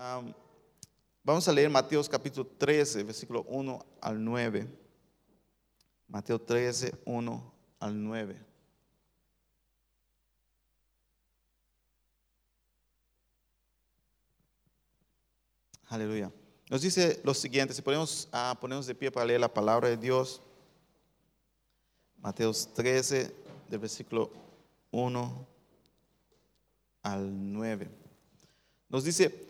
Um, vamos a leer Mateo capítulo 13, versículo 1 al 9. Mateo 13, 1 al 9. Aleluya. Nos dice lo siguiente, si ponemos, ah, ponemos de pie para leer la palabra de Dios. Mateo 13, del versículo 1 al 9. Nos dice,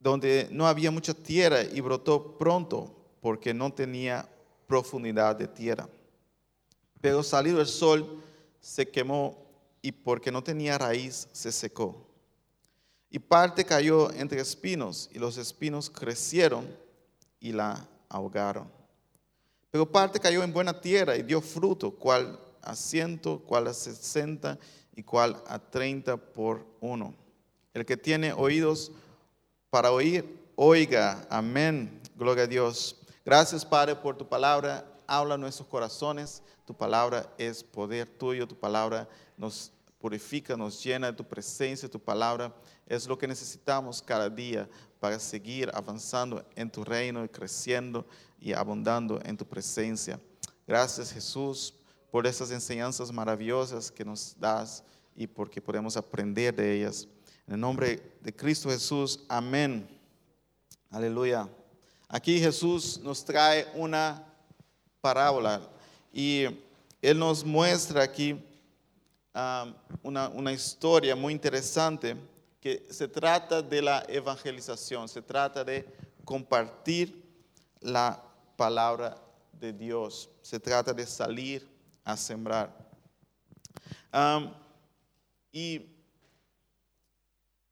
donde no había mucha tierra y brotó pronto porque no tenía profundidad de tierra. Pero salido el sol, se quemó y porque no tenía raíz, se secó. Y parte cayó entre espinos y los espinos crecieron y la ahogaron. Pero parte cayó en buena tierra y dio fruto, cual a ciento, cual a sesenta y cual a treinta por uno. El que tiene oídos para oír, oiga. Amén. Gloria a Dios. Gracias, Padre, por tu palabra. Habla nuestros corazones. Tu palabra es poder tuyo. Tu palabra nos purifica, nos llena de tu presencia. Tu palabra es lo que necesitamos cada día para seguir avanzando en tu reino y creciendo y abundando en tu presencia. Gracias, Jesús, por esas enseñanzas maravillosas que nos das y porque podemos aprender de ellas. En el nombre de Cristo Jesús, amén. Aleluya. Aquí Jesús nos trae una parábola y Él nos muestra aquí um, una, una historia muy interesante que se trata de la evangelización, se trata de compartir la palabra de Dios, se trata de salir a sembrar. Um, y,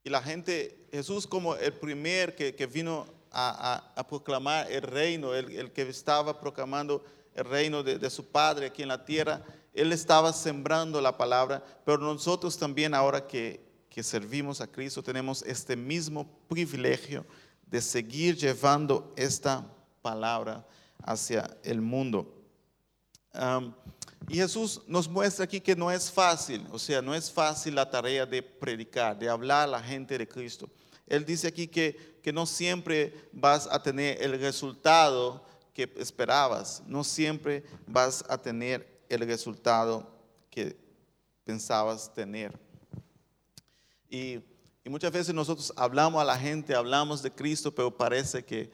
y, la gente, Jesús como el primer que, vino a, proclamar el reino, el, que estaba proclamando el reino de, su Padre aquí en la tierra, Él estaba sembrando la palabra, pero nosotros también ahora que servimos a Cristo tenemos este mismo privilegio de seguir llevando esta palabra hacia el mundo. Y Jesús nos muestra aquí que no es fácil, o sea, no es fácil la tarea de predicar, de hablar a la gente de Cristo. Él dice aquí que que no siempre vas a tener el resultado que esperabas, no siempre vas a tener el resultado que pensabas tener. Y, muchas veces nosotros hablamos a la gente, hablamos de Cristo, pero parece que,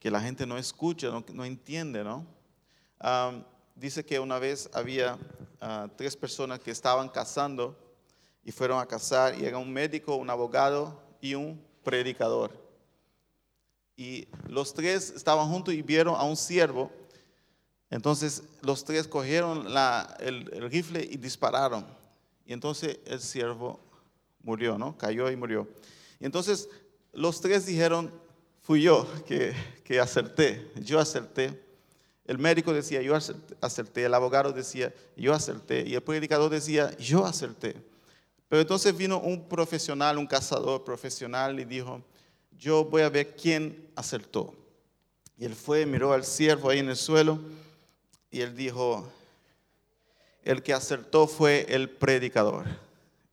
la gente no escucha, no, entiende, ¿no? Dice que una vez había ah, tres personas que estaban casando y fueron a casar y era un médico, un abogado y un predicador. Y los tres estaban juntos y vieron a un siervo. Entonces los tres cogieron el, rifle y dispararon. Y entonces el siervo murió, ¿no? Cayó y murió. Y entonces los tres dijeron, fui yo que, que acerté, yo acerté. El médico decía, yo acerté. El abogado decía, yo acerté. Y el predicador decía, yo acerté. Pero entonces vino un profesional, un cazador profesional y dijo, yo voy a ver quién acertó. Y él fue, miró al siervo ahí en el suelo y él dijo, el que acertó fue el predicador.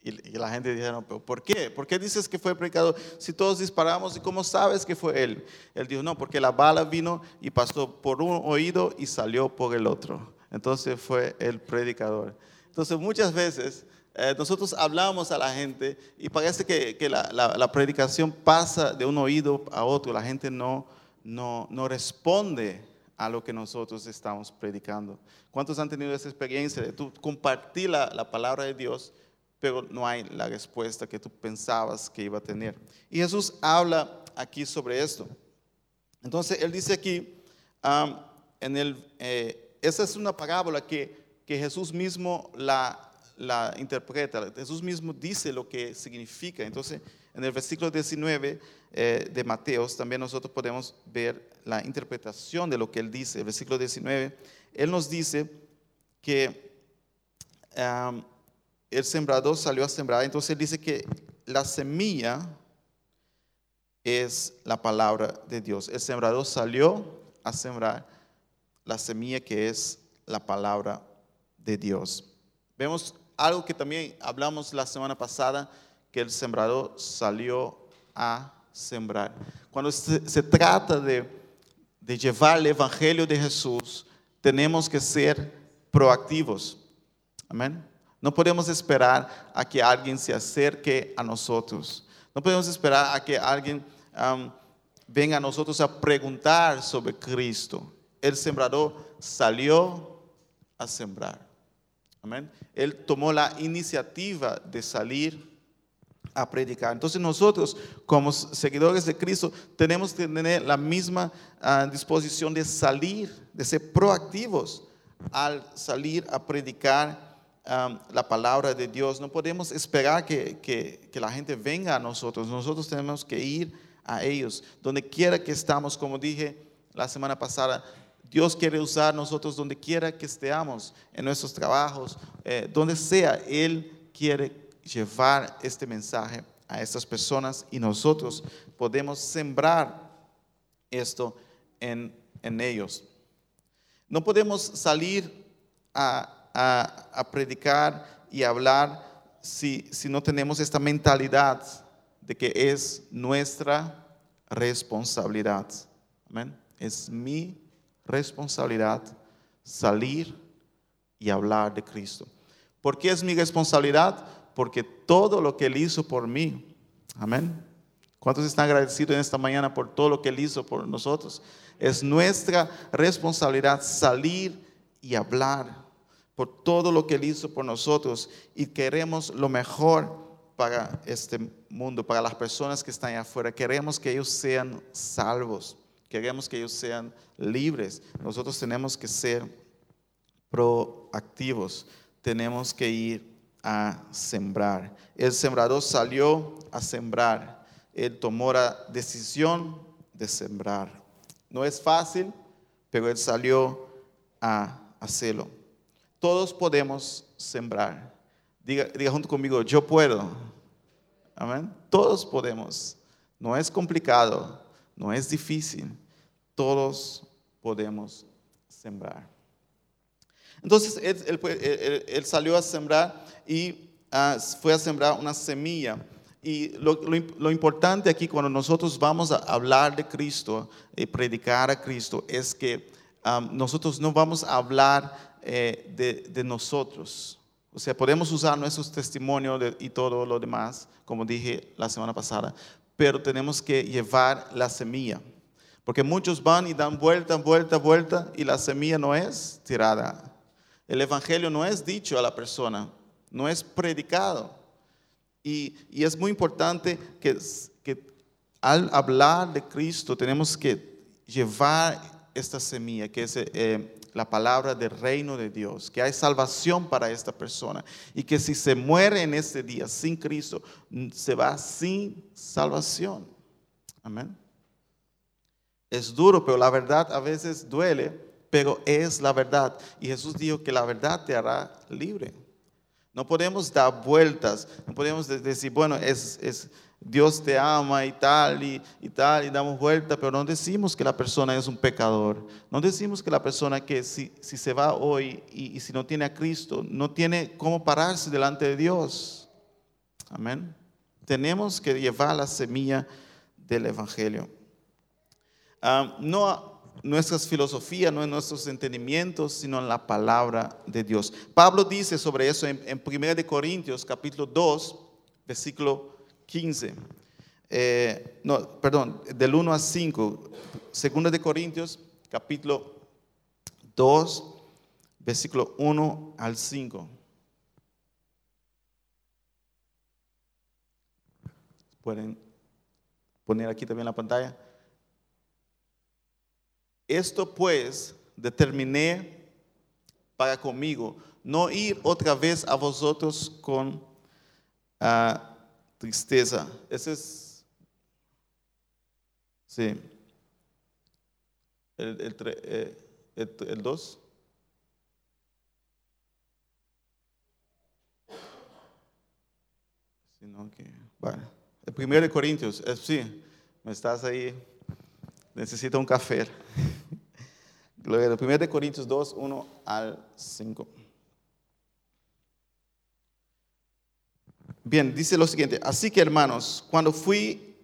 Y, la gente dijeron, ¿pero por qué? ¿Por qué dices que fue predicador? Si todos disparamos, ¿y cómo sabes que fue él? Él dijo, no, porque la bala vino y pasó por un oído y salió por el otro. Entonces fue el predicador. Entonces muchas veces eh, nosotros hablamos a la gente y parece que, la, predicación pasa de un oído a otro, la gente no, no, no responde a lo que nosotros estamos predicando. ¿Cuántos han tenido esa experiencia de tú compartir la, la, palabra de Dios, pero no hay la respuesta que tú pensabas que iba a tener? Y Jesús habla aquí sobre esto. Entonces, Él dice aquí, en el, eh, esa es una parábola que, que Jesús mismo la, la interpreta. Jesús mismo dice lo que significa. Entonces, en el versículo 19 eh, de Mateos, también nosotros podemos ver la interpretación de lo que él dice. El versículo 19, él nos dice que el sembrador salió a sembrar, entonces dice que la semilla es la palabra de Dios. El sembrador salió a sembrar la semilla que es la palabra de Dios. Vemos algo que también hablamos la semana pasada, que el sembrador salió a sembrar. Cuando se, trata de, de llevar el Evangelio de Jesús, tenemos que ser proactivos. Amén. No podemos esperar a que alguien se acerque a nosotros. No podemos esperar a que alguien venga a nosotros a preguntar sobre Cristo. El sembrador salió a sembrar. Amén. Él tomó la iniciativa de salir a predicar. Entonces nosotros, como seguidores de Cristo, tenemos que tener la misma ah, disposición de salir, de ser proactivos al salir a predicar la palabra de Dios. No podemos esperar que, que, la gente venga a nosotros. Nosotros tenemos que ir a ellos. Donde quiera que estamos, como dije la semana pasada, Dios quiere usar nosotros donde quiera que estemos, en nuestros trabajos, eh, donde sea, Él quiere llevar este mensaje a estas personas y nosotros podemos sembrar esto en, ellos. No podemos salir a, a, predicar y hablar si, si no tenemos esta mentalidad de que es nuestra responsabilidad. Amén. Es mi responsabilidad salir y hablar de Cristo. ¿Por qué es mi responsabilidad? Porque todo lo que Él hizo por mí, amén. ¿Cuántos están agradecidos en esta mañana por todo lo que Él hizo por nosotros? Es nuestra responsabilidad salir y hablar por todo lo que Él hizo por nosotros y queremos lo mejor para este mundo, para las personas que están afuera. Queremos que ellos sean salvos queremos que ellos sean libres, nosotros tenemos que ser proactivos, tenemos que ir a sembrar. El sembrador salió a sembrar, él tomó la decisión de sembrar. No es fácil, pero él salió a hacerlo. Todos podemos sembrar. Diga, junto conmigo, yo puedo. Amén. Todos podemos. No es complicado, no es difícil todos podemos sembrar. Entonces él, salió a sembrar y ah, fue a sembrar una semilla. Y lo, importante aquí cuando nosotros vamos a hablar de Cristo y predicar a Cristo es que nosotros no vamos a hablar eh, de, nosotros. O sea, podemos usar nuestros testimonios y todo lo demás, como dije la semana pasada, pero tenemos que llevar la semilla. Porque muchos van y dan vuelta, vuelta, vuelta y la semilla no es tirada. El Evangelio no es dicho a la persona, no es predicado. Y, es muy importante que, al hablar de Cristo tenemos que llevar esta semilla, que es eh, la palabra del reino de Dios, que hay salvación para esta persona y que si se muere en este día sin Cristo, se va sin salvación. Amén. Es duro, pero la verdad a veces duele, pero es la verdad. Y Jesús dijo que la verdad te hará libre. No podemos dar vueltas, no podemos decir, bueno, es, es Dios te ama y tal, y, tal, y damos vuelta, pero no decimos que la persona es un pecador. No decimos que la persona que si, se va hoy y, si no tiene a Cristo, no tiene cómo pararse delante de Dios. Amén. Tenemos que llevar la semilla del Evangelio no nuestras filosofías, no en nuestros entendimientos, sino en la palabra de Dios. Pablo dice sobre eso en, en 1 Corintios capítulo 2, versículo 15. Eh, no, perdón, del 1 a 5. 2 de Corintios capítulo 2, versículo 1 al 5. Pueden poner aquí también la pantalla. Esto pues determiné para conmigo, no ir otra vez a vosotros con ah, tristeza. Ese es, sí, el, el, tre- eh, el, el 2. Sino que, bueno, el primero de Corintios, eh, sí, me estás ahí, necesito un café. Gloria, el primero de Corintios 2, 1 al 5. Bien, dice lo siguiente, así que hermanos, cuando fui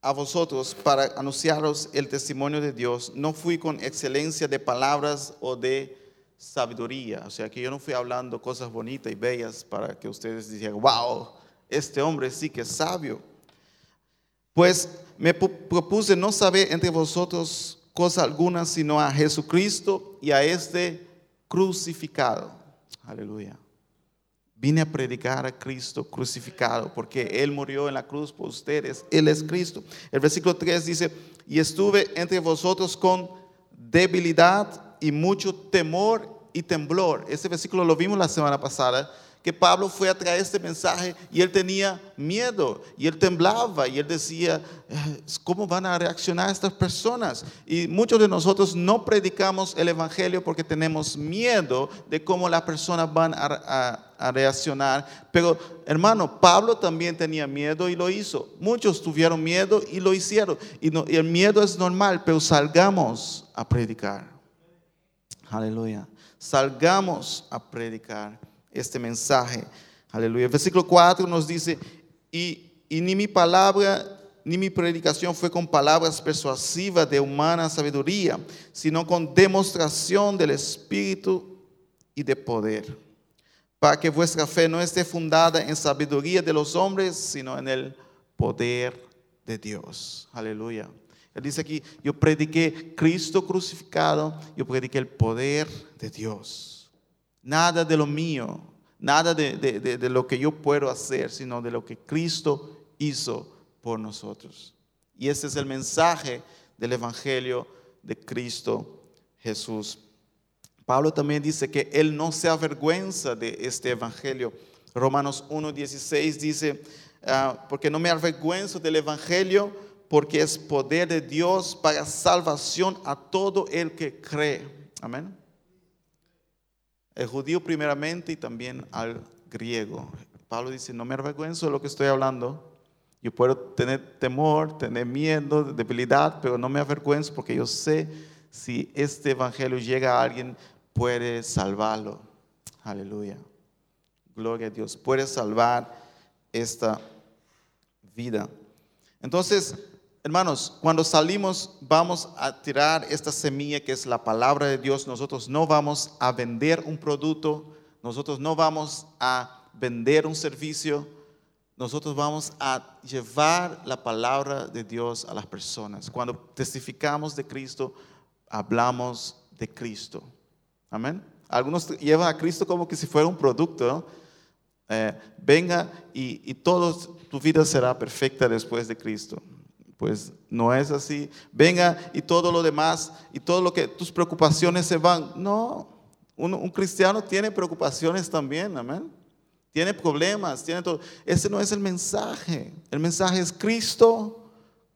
a vosotros para anunciaros el testimonio de Dios, no fui con excelencia de palabras o de sabiduría, o sea que yo no fui hablando cosas bonitas y bellas para que ustedes dijeran, wow, este hombre sí que es sabio. Pues me pu- propuse no saber entre vosotros cosa alguna, sino a Jesucristo y a este crucificado. Aleluya. Vine a predicar a Cristo crucificado, porque Él murió en la cruz por ustedes. Él es Cristo. El versículo 3 dice, y estuve entre vosotros con debilidad y mucho temor y temblor. Este versículo lo vimos la semana pasada, que Pablo fue a traer este mensaje y él tenía miedo y él temblaba y él decía, "Eh, ¿cómo van a reaccionar estas personas? Y muchos de nosotros no predicamos el Evangelio porque tenemos miedo de cómo las personas van a, reaccionar. Pero hermano, Pablo también tenía miedo y lo hizo. Muchos tuvieron miedo y lo hicieron. Y, no- y el miedo es normal, pero salgamos a predicar. Aleluya. Salgamos a predicar este mensaje. Aleluya. El versículo 4 nos dice, y, y ni mi palabra ni mi predicación fue con palabras persuasivas de humana sabiduría, sino con demostración del Espíritu y de poder, para que vuestra fe no esté fundada en sabiduría de los hombres, sino en el poder de Dios. Aleluya. Él dice aquí, yo prediqué Cristo crucificado, yo prediqué el poder de Dios. Nada de lo mío, nada de, lo que yo puedo hacer, sino de lo que Cristo hizo por nosotros. Y ese es el mensaje del Evangelio de Cristo Jesús. Pablo también dice que él no se avergüenza de este Evangelio. Romanos 1.16 dice, ah, porque no me avergüenzo del Evangelio, porque es poder de Dios para salvación a todo el que cree. Amén. El judío primeramente y también al griego. Pablo dice, no me avergüenzo de lo que estoy hablando. Yo puedo tener temor, tener miedo, debilidad, pero no me avergüenzo porque yo sé si este evangelio llega a alguien, puede salvarlo. Aleluya. Gloria a Dios. Puede salvar esta vida. Entonces, hermanos, cuando salimos vamos a tirar esta semilla que es la palabra de Dios. Nosotros no vamos a vender un producto, nosotros no vamos a vender un servicio, nosotros vamos a llevar la palabra de Dios a las personas. Cuando testificamos de Cristo, hablamos de Cristo. Amén. Algunos llevan a Cristo como que si fuera un producto. Eh, venga y, y tu vida será perfecta después de Cristo. Pues no es así. Venga y todo lo demás y todo lo que tus preocupaciones se van. No, un, cristiano tiene preocupaciones también, amén. Tiene problemas, tiene todo. Ese no es el mensaje. El mensaje es Cristo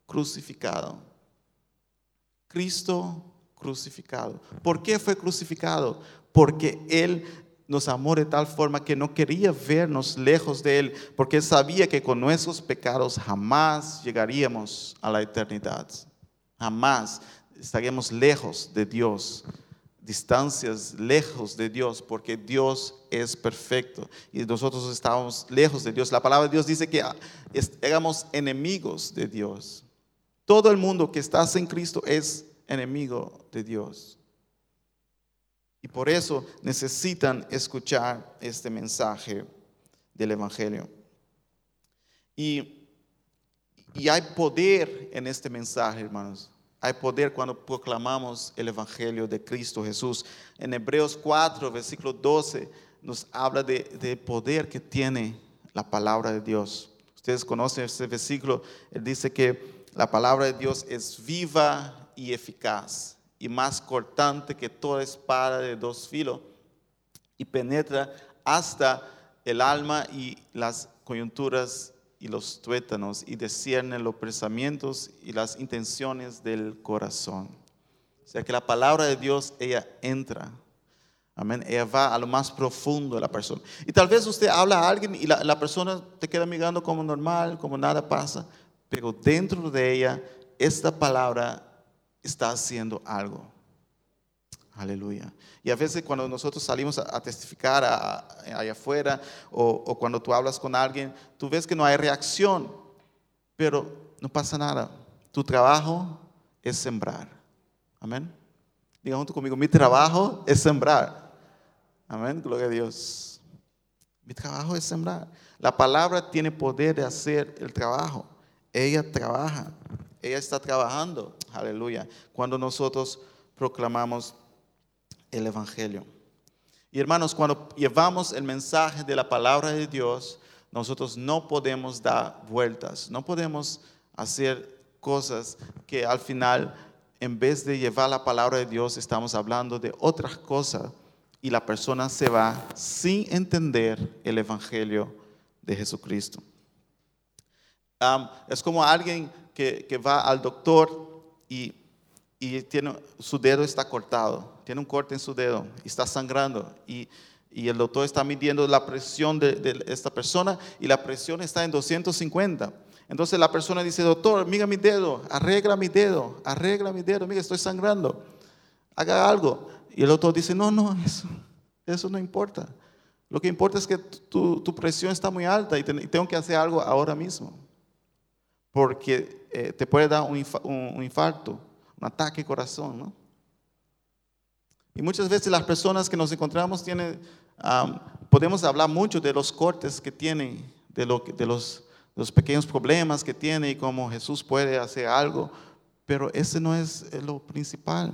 crucificado. Cristo crucificado. ¿Por qué fue crucificado? Porque Él nos amó de tal forma que no quería vernos lejos de Él, porque sabía que con nuestros pecados jamás llegaríamos a la eternidad. Jamás estaríamos lejos de Dios, distancias lejos de Dios, porque Dios es perfecto y nosotros estábamos lejos de Dios. La palabra de Dios dice que ah, éramos enemigos de Dios. Todo el mundo que está en Cristo es enemigo de Dios. Y por eso necesitan escuchar este mensaje del Evangelio. Y, y hay poder en este mensaje, hermanos. Hay poder cuando proclamamos el Evangelio de Cristo Jesús. En Hebreos 4, versículo 12, nos habla de, de poder que tiene la palabra de Dios. Ustedes conocen este versículo. Él dice que la palabra de Dios es viva y eficaz y más cortante que toda espada de dos filos y penetra hasta el alma y las coyunturas y los tuétanos y discierne los pensamientos y las intenciones del corazón. O sea que la palabra de Dios, ella entra. Amén. Ella va a lo más profundo de la persona. Y tal vez usted habla a alguien y la, la persona te queda mirando como normal, como nada pasa, pero dentro de ella, esta palabra está haciendo algo. Aleluya. Y a veces cuando nosotros salimos a, testificar allá afuera o, cuando tú hablas con alguien, tú ves que no hay reacción, pero no pasa nada. Tu trabajo es sembrar. Amén. Diga junto conmigo, mi trabajo es sembrar. Amén. Gloria a Dios. Mi trabajo es sembrar. La palabra tiene poder de hacer el trabajo. Ella trabaja. Ella está trabajando. Aleluya. Cuando nosotros proclamamos el Evangelio. Y hermanos, cuando llevamos el mensaje de la palabra de Dios, nosotros no podemos dar vueltas, no podemos hacer cosas que al final, en vez de llevar la palabra de Dios, estamos hablando de otras cosas y la persona se va sin entender el Evangelio de Jesucristo. es como alguien que, que va al doctor y tiene, su dedo está cortado, tiene un corte en su dedo está sangrando. Y, y el doctor está midiendo la presión de, de, esta persona y la presión está en 250. Entonces la persona dice, doctor, mira mi dedo, arregla mi dedo, arregla mi dedo, mira, estoy sangrando, haga algo. Y el doctor dice, no, no, eso, eso no importa. Lo que importa es que tu, tu presión está muy alta y, tengo que hacer algo ahora mismo, porque eh, te puede dar un, infarto un ataque corazón, ¿no? Y muchas veces las personas que nos encontramos tienen, podemos hablar mucho de los cortes que tienen, de, lo, de los, pequeños problemas que tiene y cómo Jesús puede hacer algo, pero ese no es lo principal.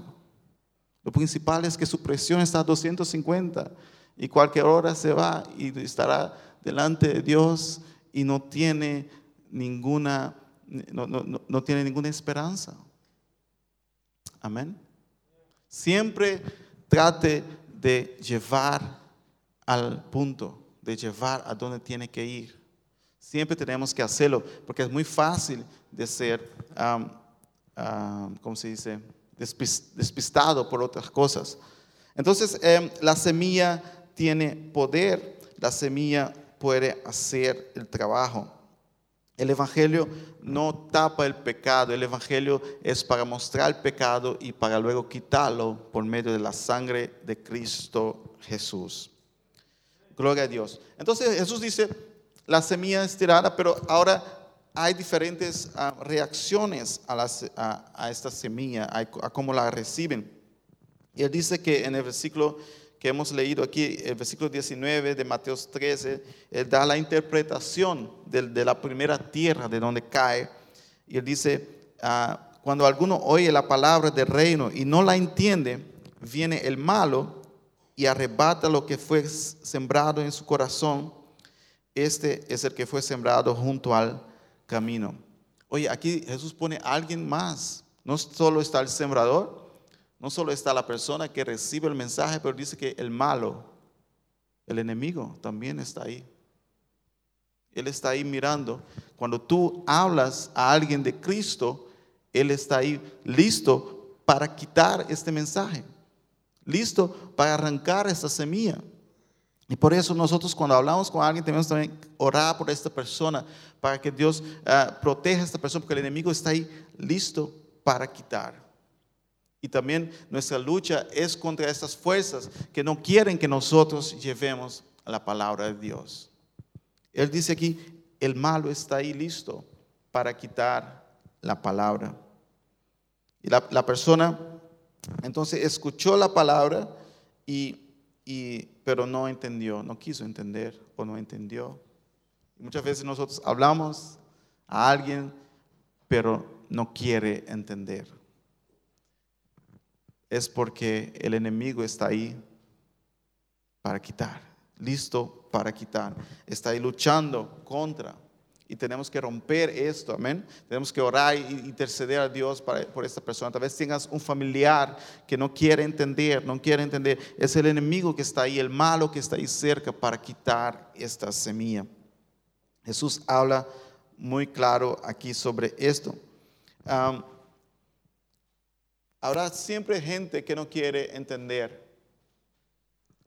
Lo principal es que su presión está a 250 y cualquier hora se va y estará delante de Dios y no tiene ninguna, no, no, no tiene ninguna esperanza. Amén. Siempre trate de llevar al punto, de llevar a donde tiene que ir. Siempre tenemos que hacerlo, porque es muy fácil de ser, ¿cómo se dice?, despistado por otras cosas. Entonces, em, la semilla tiene poder, la semilla puede hacer el trabajo. El Evangelio no tapa el pecado, el Evangelio es para mostrar el pecado y para luego quitarlo por medio de la sangre de Cristo Jesús. Gloria a Dios. Entonces Jesús dice, la semilla es tirada, pero ahora hay diferentes ah, reacciones a, esta semilla, a, a cómo la reciben. Y él dice que en el versículo que hemos leído aquí, el versículo 19 de Mateo 13, él da la interpretación de, la primera tierra de donde cae. Y él dice, ah, cuando alguno oye la palabra del reino y no la entiende, viene el malo y arrebata lo que fue sembrado en su corazón. Este es el que fue sembrado junto al camino. Oye, aquí Jesús pone a alguien más. No solo está el sembrador, no solo está la persona que recibe el mensaje, pero dice que el malo, el enemigo, también está ahí. Él está ahí mirando. Cuando tú hablas a alguien de Cristo, Él está ahí listo para quitar este mensaje, listo para arrancar esta semilla. Y por eso nosotros cuando hablamos con alguien tenemos también orar por esta persona, para que Dios ah, proteja a esta persona, porque el enemigo está ahí listo para quitar. Y también nuestra lucha es contra estas fuerzas que no quieren que nosotros llevemos la palabra de Dios. Él dice aquí, el malo está ahí listo para quitar la palabra. Y la, persona entonces escuchó la palabra, y, pero no entendió, no quiso entender o no entendió. muchas veces nosotros hablamos a alguien, pero no quiere entender es porque el enemigo está ahí para quitar, listo para quitar. Está ahí luchando contra. Y tenemos que romper esto, amén. Tenemos que orar e interceder a Dios por esta persona. Tal vez tengas un familiar que no quiere entender, no quiere entender. Es el enemigo que está ahí, el malo que está ahí cerca para quitar esta semilla. Jesús habla muy claro aquí sobre esto. Um, habrá siempre gente que no quiere entender.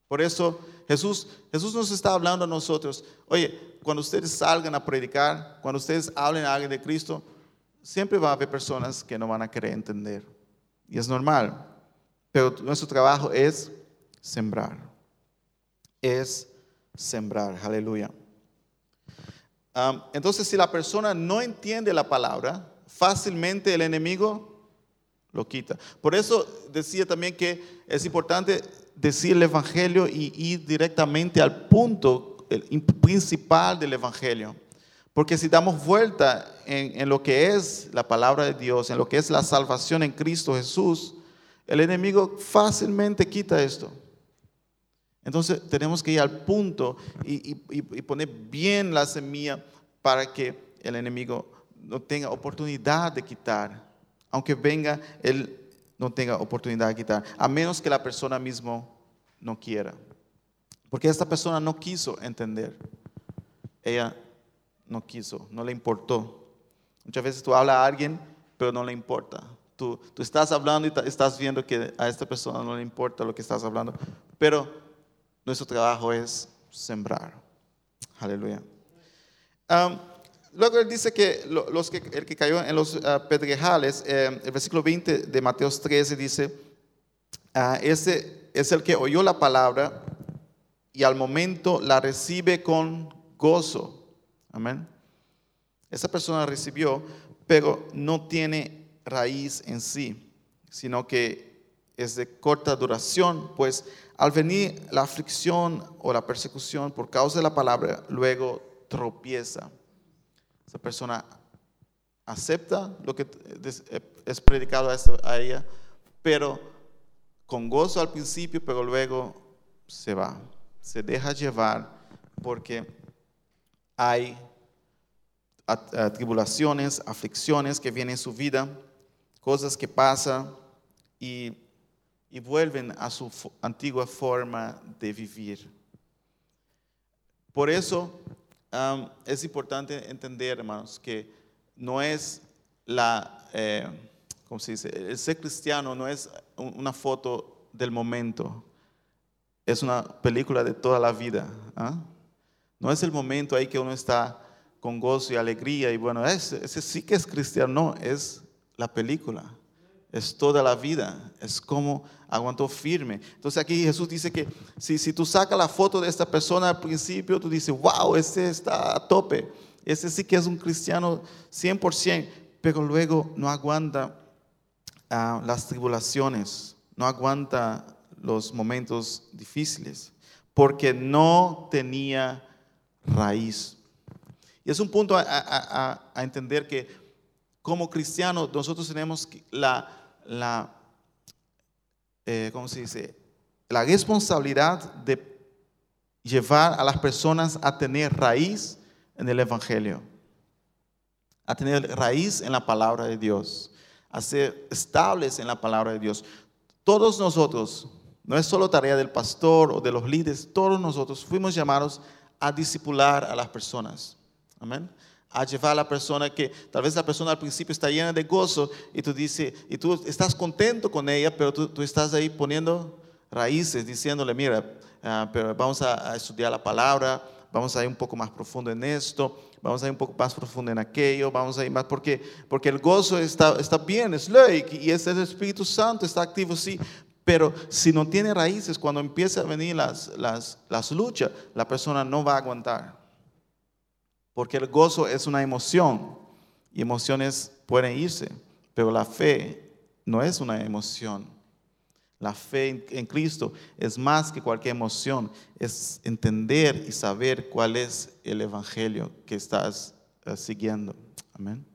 Por eso Jesús, Jesús nos está hablando a nosotros, oye, cuando ustedes salgan a predicar, cuando ustedes hablen a alguien de Cristo, siempre va a haber personas que no van a querer entender. Y es normal. Pero nuestro trabajo es sembrar. Es sembrar. Aleluya. Entonces, si la persona no entiende la palabra, fácilmente el enemigo lo quita. Por eso decía también que es importante decir el Evangelio y ir directamente al punto principal del Evangelio. Porque si damos vuelta en, lo que es la palabra de Dios, en lo que es la salvación en Cristo Jesús, el enemigo fácilmente quita esto. Entonces tenemos que ir al punto y, y, y poner bien la semilla para que el enemigo no tenga oportunidad de quitar. Aunque venga, él no tenga oportunidad de quitar. A menos que la persona mismo no quiera. Porque esta persona no quiso entender. Ella no quiso, no le importó. Muchas veces tú hablas a alguien, pero no le importa. Tú, tú estás hablando y estás viendo que a esta persona no le importa lo que estás hablando. Pero nuestro trabajo es sembrar. Aleluya. Luego él dice que, los que el que cayó en los uh, pedregales, eh, el versículo 20 de Mateo 13 dice, uh, ese es el que oyó la palabra y al momento la recibe con gozo. Amén. Esa persona recibió, pero no tiene raíz en sí, sino que es de corta duración, pues al venir la aflicción o la persecución por causa de la palabra, luego tropieza. Esa persona acepta lo que es predicado a ella, pero con gozo al principio, pero luego se va, se deja llevar porque hay tribulaciones, aflicciones que vienen en su vida, cosas que pasan y, vuelven a su antigua forma de vivir. Por eso es importante entender, hermanos, que no es la, eh, ¿cómo se dice? El ser cristiano no es una foto del momento, es una película de toda la vida. ¿ah? No es el momento ahí que uno está con gozo y alegría y bueno, ese, sí que es cristiano, no, es la película, es toda la vida, es como aguantó firme. Entonces aquí Jesús dice que si, si tú sacas la foto de esta persona al principio, tú dices, wow, ese está a tope, ese sí que es un cristiano 100%, pero luego no aguanta ah, las tribulaciones, no aguanta los momentos difíciles, porque no tenía raíz. Y es un punto a, entender que como cristianos nosotros tenemos la, la eh, ¿cómo se dice? La responsabilidad de llevar a las personas a tener raíz en el Evangelio, a tener raíz en la palabra de Dios, a ser estables en la palabra de Dios. Todos nosotros, no es solo tarea del pastor o de los líderes, todos nosotros fuimos llamados a discipular a las personas. Amén. A llevar a la persona que tal vez la persona al principio está llena de gozo y tú dices, y tú estás contento con ella, pero tú, estás ahí poniendo raíces, diciéndole, mira, ah, pero vamos a, estudiar la palabra, vamos a ir un poco más profundo en esto, vamos a ir un poco más profundo en aquello, vamos a ir más, porque, porque el gozo está, está bien, es ley, y es el Espíritu Santo, está activo, sí, pero si no tiene raíces, cuando empieza a venir las, las, las luchas, la persona no va a aguantar. Porque el gozo es una emoción y emociones pueden irse, pero la fe no es una emoción. La fe en Cristo es más que cualquier emoción, es entender y saber cuál es el evangelio que estás eh, siguiendo. Amén.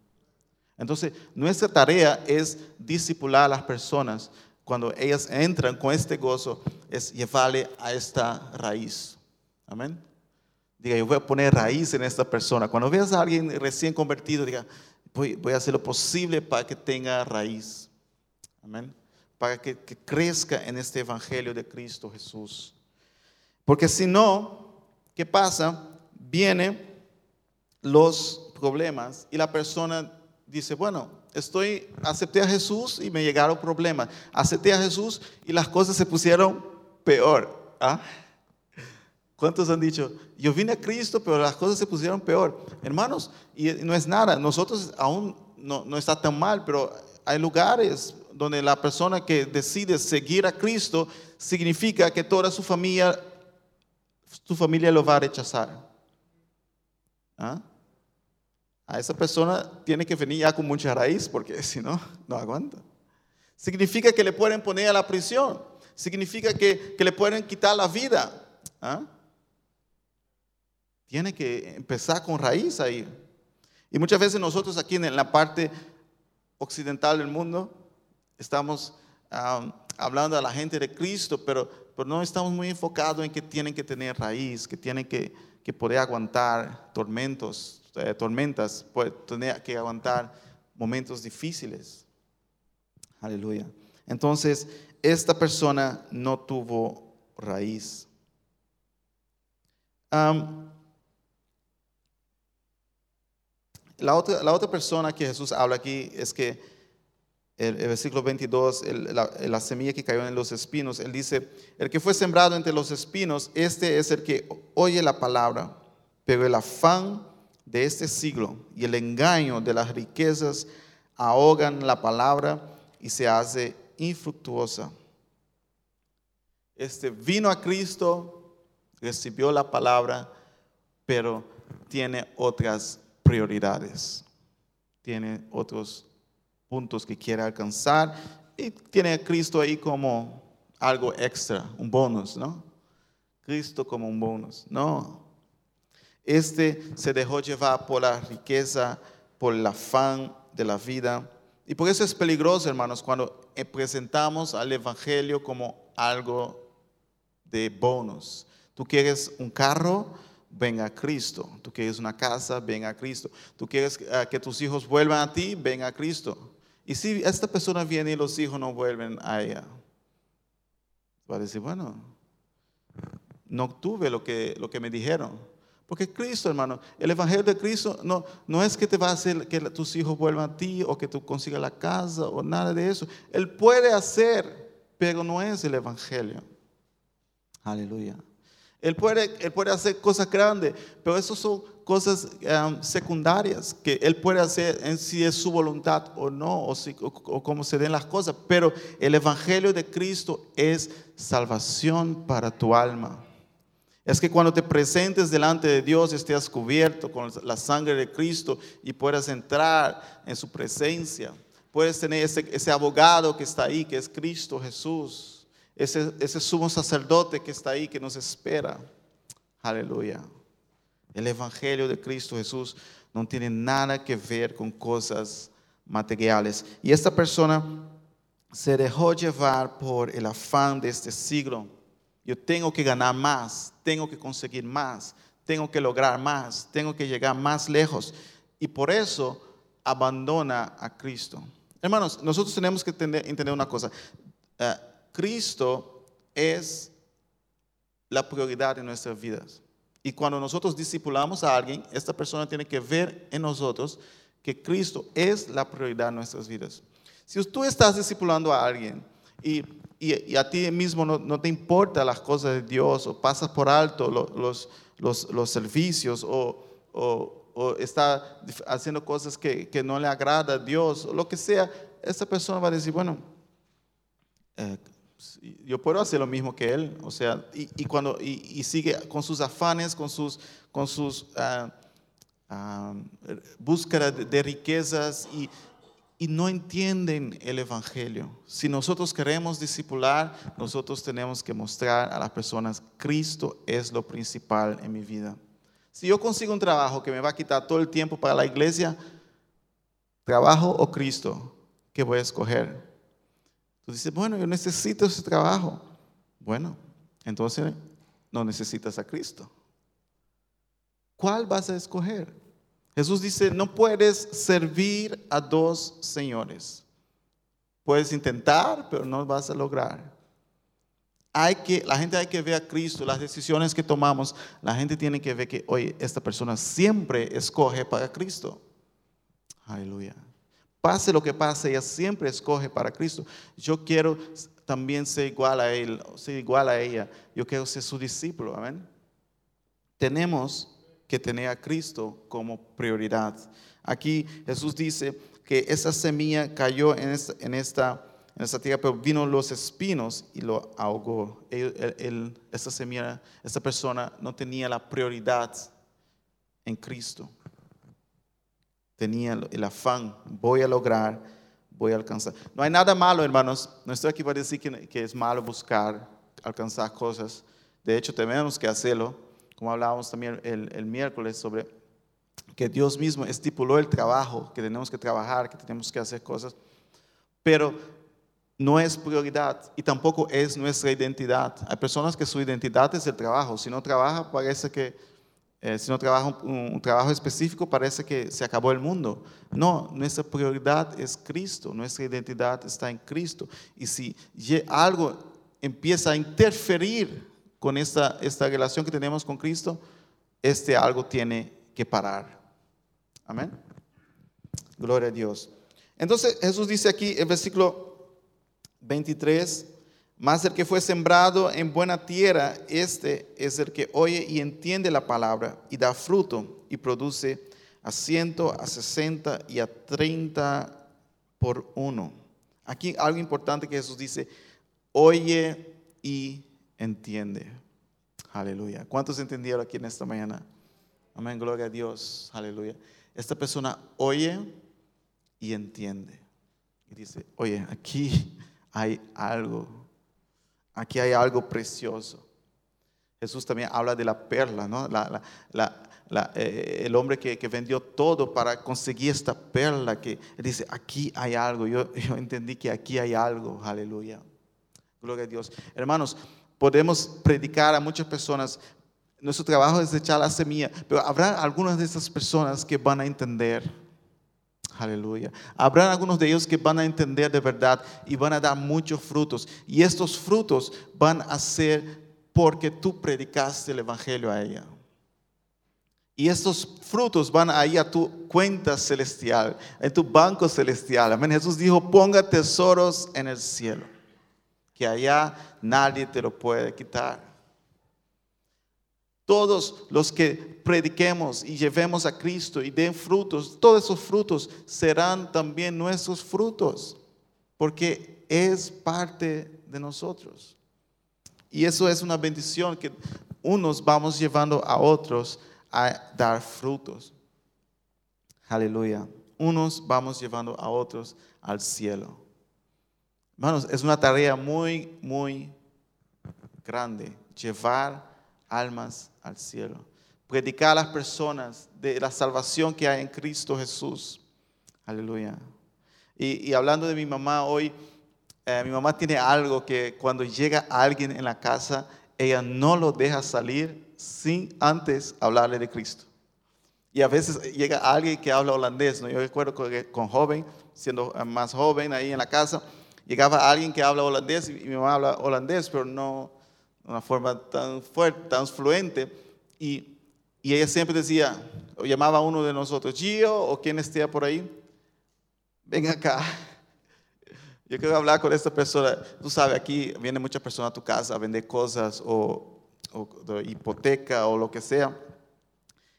Entonces, nuestra tarea es discipular a las personas cuando ellas entran con este gozo, es llevarle a esta raíz. Amén. Diga, yo voy a poner raíz en esta persona. Cuando veas a alguien recién convertido, diga, voy, a hacer lo posible para que tenga raíz. Amén. Para que, que crezca en este evangelio de Cristo Jesús. Porque si no, ¿qué pasa? Vienen los problemas y la persona dice, bueno, estoy, acepté a Jesús y me llegaron problemas. Acepté a Jesús y las cosas se pusieron peor. ¿ah? ¿Cuántos han dicho, yo vine a Cristo, pero las cosas se pusieron peor? Hermanos, y no es nada, nosotros aún no, no está tan mal, pero hay lugares donde la persona que decide seguir a Cristo significa que toda su familia, su familia lo va a rechazar. ¿Ah? A esa persona tiene que venir ya con mucha raíz porque si no, no aguanta. Significa que le pueden poner a la prisión. Significa que, le pueden quitar la vida. ¿Ah? Tiene que empezar con raíz ahí. Y muchas veces nosotros aquí en la parte occidental del mundo estamos hablando a la gente de Cristo, pero, pero no estamos muy enfocados en que tienen que tener raíz, que tienen que, que poder aguantar tormentos, eh, tormentas, puede tener que aguantar momentos difíciles. Aleluya. Entonces, esta persona no tuvo raíz. La, otra, la otra persona que Jesús habla aquí es que el, versículo 22, la, la, semilla que cayó en los espinos, él dice, el que fue sembrado entre los espinos, este es el que oye la palabra, pero el afán de este siglo y el engaño de las riquezas ahogan la palabra y se hace infructuosa. Este vino a Cristo, recibió la palabra, pero tiene otras prioridades, tiene otros puntos que quiere alcanzar y tiene a Cristo ahí como algo extra, un bonus, ¿no? Cristo como un bonus, no. Este se dejó llevar por la riqueza, por el afán de la vida. Y por eso es peligroso, hermanos, cuando presentamos al Evangelio como algo de bonus. Tú quieres un carro, ven a Cristo. Tú quieres una casa, ven a Cristo. Tú quieres que tus hijos vuelvan a ti, ven a Cristo. Y si esta persona viene y los hijos no vuelven a ella, va a decir, bueno, no tuve lo que, lo que me dijeron. Porque Cristo, hermano, el Evangelio de Cristo no, no es que te va a hacer que tus hijos vuelvan a ti o que tú consigas la casa o nada de eso. Él puede hacer, pero no es el Evangelio. Aleluya. Él puede, hacer cosas grandes, pero eso son cosas um, secundarias que Él puede hacer en si es su voluntad o no, o, si, cómo se den las cosas. Pero el Evangelio de Cristo es salvación para tu alma. Es que cuando te presentes delante de Dios estés cubierto con la sangre de Cristo y puedas entrar en su presencia. Puedes tener ese, ese abogado que está ahí, que es Cristo Jesús. Ese, ese sumo sacerdote que está ahí, que nos espera. Aleluya. El Evangelio de Cristo Jesús no tiene nada que ver con cosas materiales. Y esta persona se dejó llevar por el afán de este siglo. Yo tengo que ganar más, tengo que conseguir más, tengo que lograr más, tengo que llegar más lejos. Y por eso abandona a Cristo. Hermanos, nosotros tenemos que entender, una cosa. Eh, Cristo es la prioridad de nuestras vidas. Y cuando nosotros discipulamos a alguien, esta persona tiene que ver en nosotros que Cristo es la prioridad de nuestras vidas. Si tú estás discipulando a alguien y, y, a ti mismo no, te importa las cosas de Dios o pasas por alto los, los, los, servicios o, o, o, está haciendo cosas que, que, no le agrada a Dios o lo que sea, esta persona va a decir, bueno, eh, yo puedo hacer lo mismo que él, o sea, y, cuando, y, sigue con sus afanes, con sus, con sus uh, búsquedas de, riquezas y, y no entienden el Evangelio. Si nosotros queremos discipular, nosotros tenemos que mostrar a las personas, Cristo es lo principal en mi vida. Si yo consigo un trabajo que me va a quitar todo el tiempo para la iglesia, trabajo o Cristo, ¿qué voy a escoger? Tú dices, bueno, yo necesito ese trabajo. Bueno, entonces no necesitas a Cristo. ¿Cuál vas a escoger? Jesús dice, no puedes servir a dos señores. Puedes intentar, pero no vas a lograr. Hay que, la gente hay que ver a Cristo, las decisiones que tomamos, la gente tiene que ver que, oye, esta persona siempre escoge para Cristo. Aleluya. Pase lo que pase, ella siempre escoge para Cristo. Yo quiero también ser igual a él, ser igual a ella. Yo quiero ser su discípulo. Amén. Tenemos que tener a Cristo como prioridad. Aquí Jesús dice que esa semilla cayó en esta, en esta, tierra, pero vino los espinos y lo ahogó. esta semilla, esta persona no tenía la prioridad en Cristo tenía el afán, voy a lograr, voy a alcanzar. No hay nada malo, hermanos. No estoy aquí para decir que, es malo buscar, alcanzar cosas. De hecho, tenemos que hacerlo, como hablábamos también el, el miércoles sobre que Dios mismo estipuló el trabajo, que tenemos que trabajar, que tenemos que hacer cosas. Pero no es prioridad y tampoco es nuestra identidad. Hay personas que su identidad es el trabajo. Si no trabaja, parece que eh, si no trabaja un, trabajo específico, parece que se acabó el mundo. No, nuestra prioridad es Cristo, nuestra identidad está en Cristo. Y si algo empieza a interferir con esta, esta relación que tenemos con Cristo, este algo tiene que parar. Amén. Gloria a Dios. Entonces Jesús dice aquí en versículo 23, mas el que fue sembrado en buena tierra, este es el que oye y entiende la palabra y da fruto y produce a ciento, a sesenta y a treinta por uno. Aquí algo importante que Jesús dice, oye y entiende. Aleluya. ¿Cuántos entendieron aquí en esta mañana? Amén, gloria a Dios. Aleluya. Esta persona oye y entiende. Y dice, oye, aquí hay algo Aquí hay algo precioso. Jesús también habla de la perla, ¿no? Eh, el hombre que, vendió todo para conseguir esta perla, que dice, aquí hay algo. Yo, yo entendí que aquí hay algo. Aleluya. Gloria a Dios. Hermanos, podemos predicar a muchas personas. Nuestro trabajo es echar la semilla, pero habrá algunas de esas personas que van a entender Aleluya. Habrá algunos de ellos que van a entender de verdad y van a dar muchos frutos. Y estos frutos van a ser porque tú predicaste el Evangelio a ella. Y estos frutos van a ir a tu cuenta celestial, en tu banco celestial. Amén. Jesús dijo, ponga tesoros en el cielo, que allá nadie te lo puede quitar. Todos los que prediquemos y llevemos a Cristo y den frutos, todos esos frutos serán también nuestros frutos, porque es parte de nosotros. Y eso es una bendición que unos vamos llevando a otros a dar frutos. Aleluya. Unos vamos llevando a otros al cielo. Hermanos, es una tarea muy, muy grande llevar almas al cielo. Predicar a las personas de la salvación que hay en Cristo Jesús. Aleluya. Y, hablando de mi mamá hoy, eh, mi mamá tiene algo que cuando llega alguien en la casa, ella no lo deja salir sin antes hablarle de Cristo. Y a veces llega alguien que habla holandés. ¿no? Yo recuerdo con, con joven, siendo más joven ahí en la casa, llegaba alguien que habla holandés y mi mamá habla holandés, pero no, una forma tan fuerte, tan fluente. Y, y ella siempre decía, o llamaba a uno de nosotros, Gio, o quien esté por ahí, ven acá. Yo quiero hablar con esta persona. Tú sabes, aquí viene mucha persona a tu casa a vender cosas o, o hipoteca o lo que sea.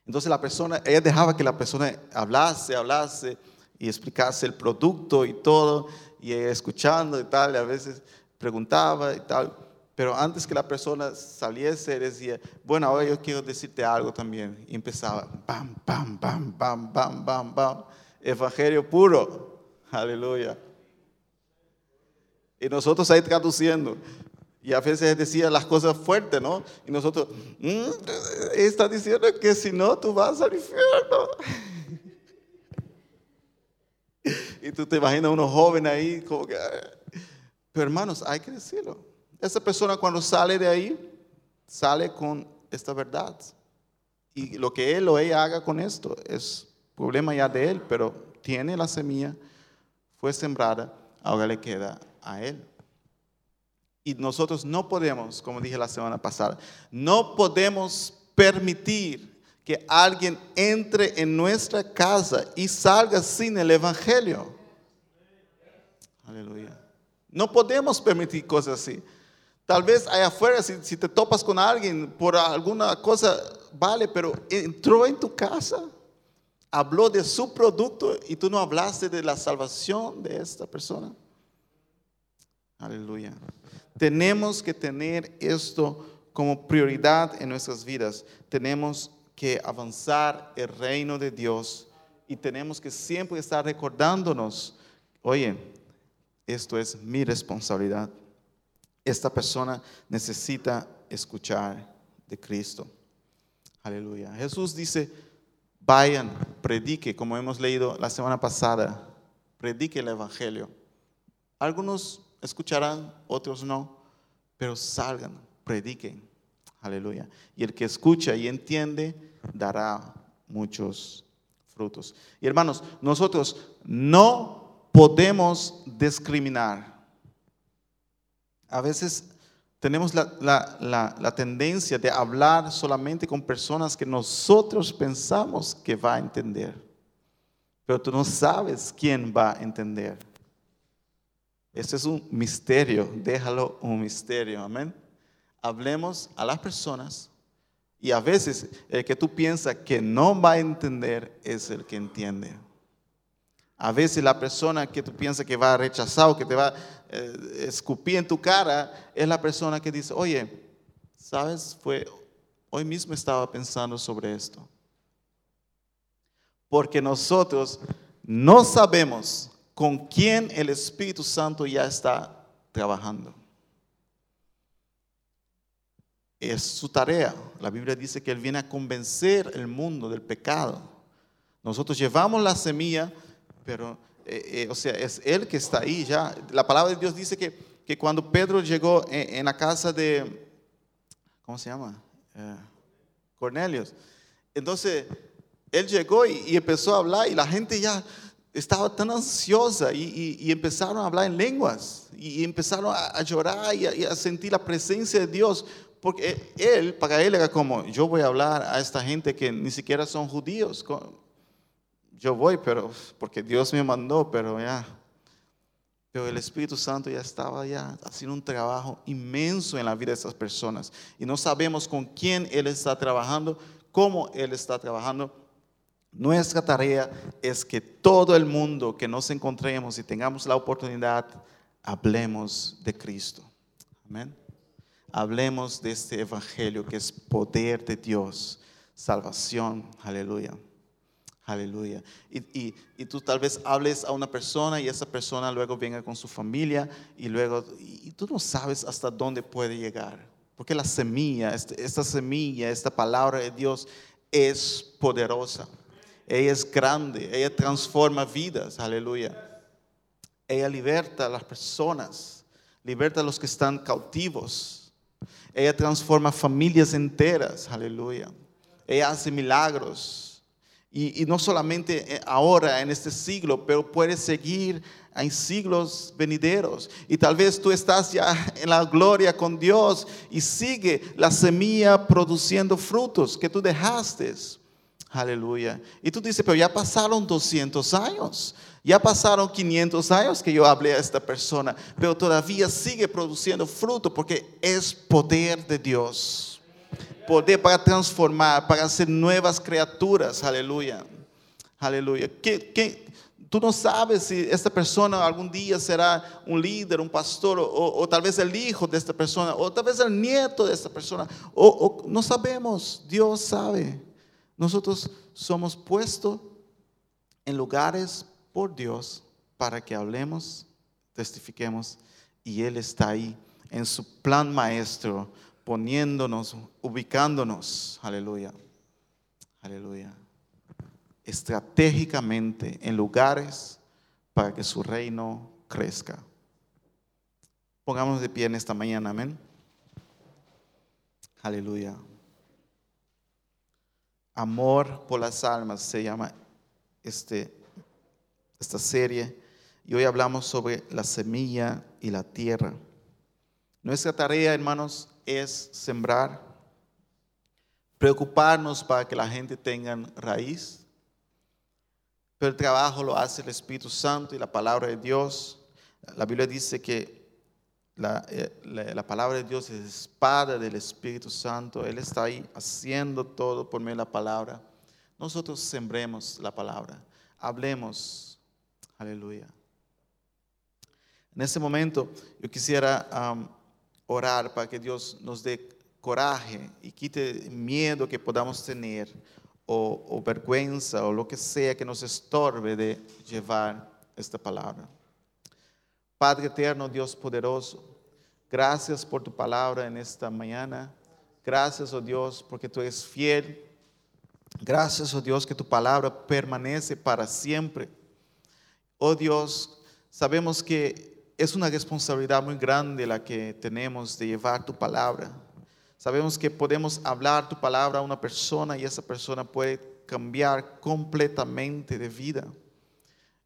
Entonces la persona, ella dejaba que la persona hablase, hablase y explicase el producto y todo, y ella escuchando y tal, y a veces preguntaba y tal. Pero antes que la persona saliese, decía, bueno, ahora yo quiero decirte algo también. Y empezaba, bam, bam, bam, bam, bam, bam, bam. Evangelio puro. Aleluya. Y nosotros ahí traduciendo. Y a veces decía las cosas fuertes, ¿no? Y nosotros, mm, está diciendo que si no, tú vas al infierno. y tú te imaginas unos jóvenes ahí, como que... Pero hermanos, hay que decirlo. Esa persona cuando sale de ahí, sale con esta verdad. Y lo que él o ella haga con esto es problema ya de él, pero tiene la semilla, fue sembrada, ahora le queda a él. Y nosotros no podemos, como dije la semana pasada, no podemos permitir que alguien entre en nuestra casa y salga sin el Evangelio. Aleluya. No podemos permitir cosas así. Tal vez allá afuera, si, si, te topas con alguien por alguna cosa, vale, pero entró en tu casa, habló de su producto y tú no hablaste de la salvación de esta persona. Aleluya. Tenemos que tener esto como prioridad en nuestras vidas. Tenemos que avanzar el reino de Dios y tenemos que siempre estar recordándonos, oye, esto es mi responsabilidad. Esta persona necesita escuchar de Cristo. Aleluya. Jesús dice, vayan, predique, como hemos leído la semana pasada, predique el Evangelio. Algunos escucharán, otros no, pero salgan, prediquen. Aleluya. Y el que escucha y entiende dará muchos frutos. Y hermanos, nosotros no podemos discriminar. A veces tenemos la, tendencia de hablar solamente con personas que nosotros pensamos que va a entender. Pero tú no sabes quién va a entender. Este es un misterio, déjalo un misterio, amén. Hablemos a las personas y a veces el que tú piensas que no va a entender es el que entiende. A veces la persona que tú piensas que va a rechazar o que te va eh, escupir en tu cara es la persona que dice, oye, ¿sabes? Fue, hoy mismo estaba pensando sobre esto. Porque nosotros no sabemos con quién el Espíritu Santo ya está trabajando. Es su tarea. La Biblia dice que Él viene a convencer el mundo del pecado. Nosotros llevamos la semilla, pero, eh, eh, o sea, es Él que está ahí ya. La palabra de Dios dice que, que cuando Pedro llegó en, la casa de, ¿cómo se llama? Eh, Cornelius. Entonces, Él llegó y empezó a hablar y la gente ya estaba tan ansiosa y, empezaron a hablar en lenguas y, empezaron a, llorar y a, sentir la presencia de Dios. Porque él, para él era como, yo voy a hablar a esta gente que ni siquiera son judíos. Yo voy, pero porque Dios me mandó, pero ya. Pero el Espíritu Santo ya estaba ya haciendo un trabajo inmenso en la vida de esas personas. Y no sabemos con quién Él está trabajando, cómo Él está trabajando, nuestra tarea es que todo el mundo que nos encontremos y tengamos la oportunidad, hablemos de Cristo. Amén. Hablemos de este evangelio que es poder de Dios, salvación. Aleluya. Aleluya. Y, tú tal vez hables a una persona y esa persona luego venga con su familia y luego, y tú no sabes hasta dónde puede llegar. Porque la semilla, este, esta semilla, esta palabra de Dios es poderosa. Ella es grande, ella transforma vidas, aleluya. Ella liberta a las personas, liberta a los que están cautivos. Ella transforma familias enteras, aleluya. Ella hace milagros. Y, no solamente eh, ahora, en este siglo, pero puede seguir en siglos venideros. Y tal vez tú estás ya en la gloria con Dios y sigue la semilla produciendo frutos que tú dejaste. Aleluya. Y tú dices, pero ya pasaron 200 años, ya pasaron 500 años que yo hablé a esta persona, pero todavía sigue produciendo fruto porque es poder de Dios. Poder para transformar, para hacer nuevas criaturas. Aleluya. Aleluya. ¿Qué, tú no sabes si esta persona algún día será un líder, un pastor, o, tal vez el hijo de esta persona, o tal vez el nieto de esta persona, o no sabemos, Dios sabe. Nosotros somos puestos en lugares por Dios para que hablemos, testifiquemos y Él está ahí en su plan maestro, poniéndonos, ubicándonos, aleluya, aleluya, estratégicamente en lugares para que su reino crezca. Pongámonos de pie en esta mañana, amén. Aleluya. Amor por las almas se llama este, esta serie. Y hoy hablamos sobre la semilla y la tierra. Nuestra tarea, hermanos, es sembrar, preocuparnos para que la gente tenga raíz, pero el trabajo lo hace el Espíritu Santo y la palabra de Dios. La Biblia dice que la, eh, palabra de Dios es espada del Espíritu Santo. Él está ahí haciendo todo por medio de la palabra. Nosotros sembremos la palabra, hablemos. Aleluya. En este momento yo quisiera orar para que Dios nos dé coraje y quite miedo que podamos tener o, vergüenza o lo que sea que nos estorbe de llevar esta palabra. Padre eterno, Dios poderoso, gracias por tu palabra en esta mañana. Gracias, oh Dios, porque tú eres fiel. Gracias, oh Dios, que tu palabra permanece para siempre. Oh Dios, sabemos que es una responsabilidad muy grande la que tenemos de llevar tu palabra. Sabemos que podemos hablar tu palabra a una persona y esa persona puede cambiar completamente de vida.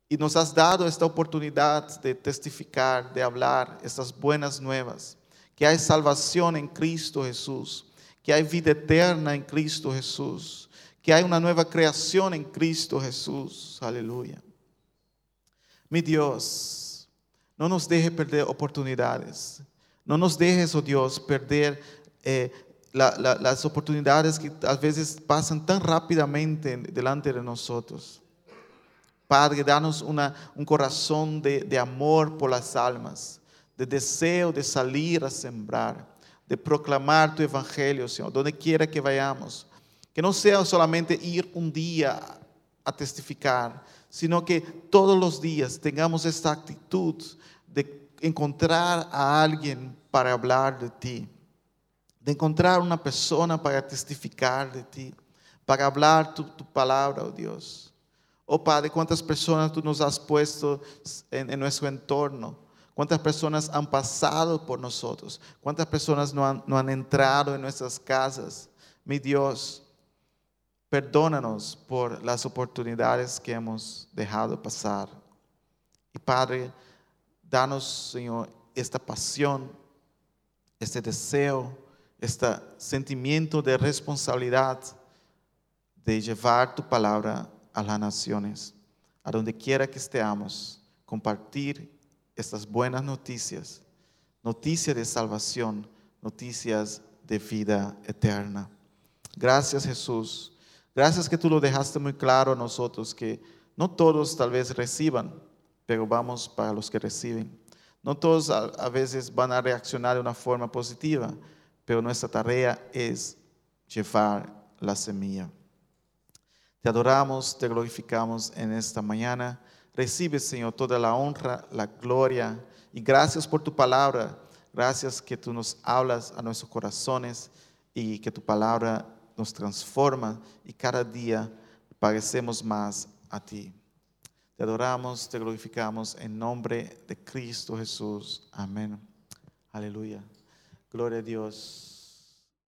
Y nos has dado esta oportunidad de testificar, de hablar estas buenas nuevas, que hay salvación en Cristo Jesús, que hay vida eterna en Cristo Jesús, que hay una nueva creación en Cristo Jesús. Aleluya. Mi Dios, no nos deje perder oportunidades. No nos dejes, oh Dios, perder eh, las oportunidades que a veces pasan tan rápidamente delante de nosotros. Padre, danos un corazón de, de amor por las almas, de deseo de salir a sembrar, de proclamar tu evangelio, Señor, donde quiera que vayamos. Que no sea solamente ir un día a testificar, sino que todos los días tengamos esta actitud de encontrar a alguien para hablar de ti, de encontrar una persona para testificar de ti, para hablar tu, palabra, oh Dios. Oh Padre, cuántas personas tú nos has puesto en, nuestro entorno, cuántas personas han pasado por nosotros, cuántas personas no han, entrado en nuestras casas. Mi Dios, Perdónanos por las oportunidades que hemos dejado pasar. Y Padre, danos, Señor, esta pasión, este deseo, este sentimiento de responsabilidad de llevar tu palabra a las naciones, a donde quiera que estemos, compartir estas buenas noticias, noticias de salvación, noticias de vida eterna. Gracias Jesús Gracias que tú lo dejaste muy claro a nosotros, que no todos tal vez reciban, pero vamos para los que reciben. No todos a, veces van a reaccionar de una forma positiva, pero nuestra tarea es llevar la semilla. Te adoramos, te glorificamos en esta mañana. Recibe, Señor, toda la honra, la gloria y gracias por tu palabra. Gracias que tú nos hablas a nuestros corazones y que tu palabra nos transforma y cada día parecemos más a ti. Te adoramos, te glorificamos en nombre de Cristo Jesús. Amén. Aleluya. Gloria a Dios.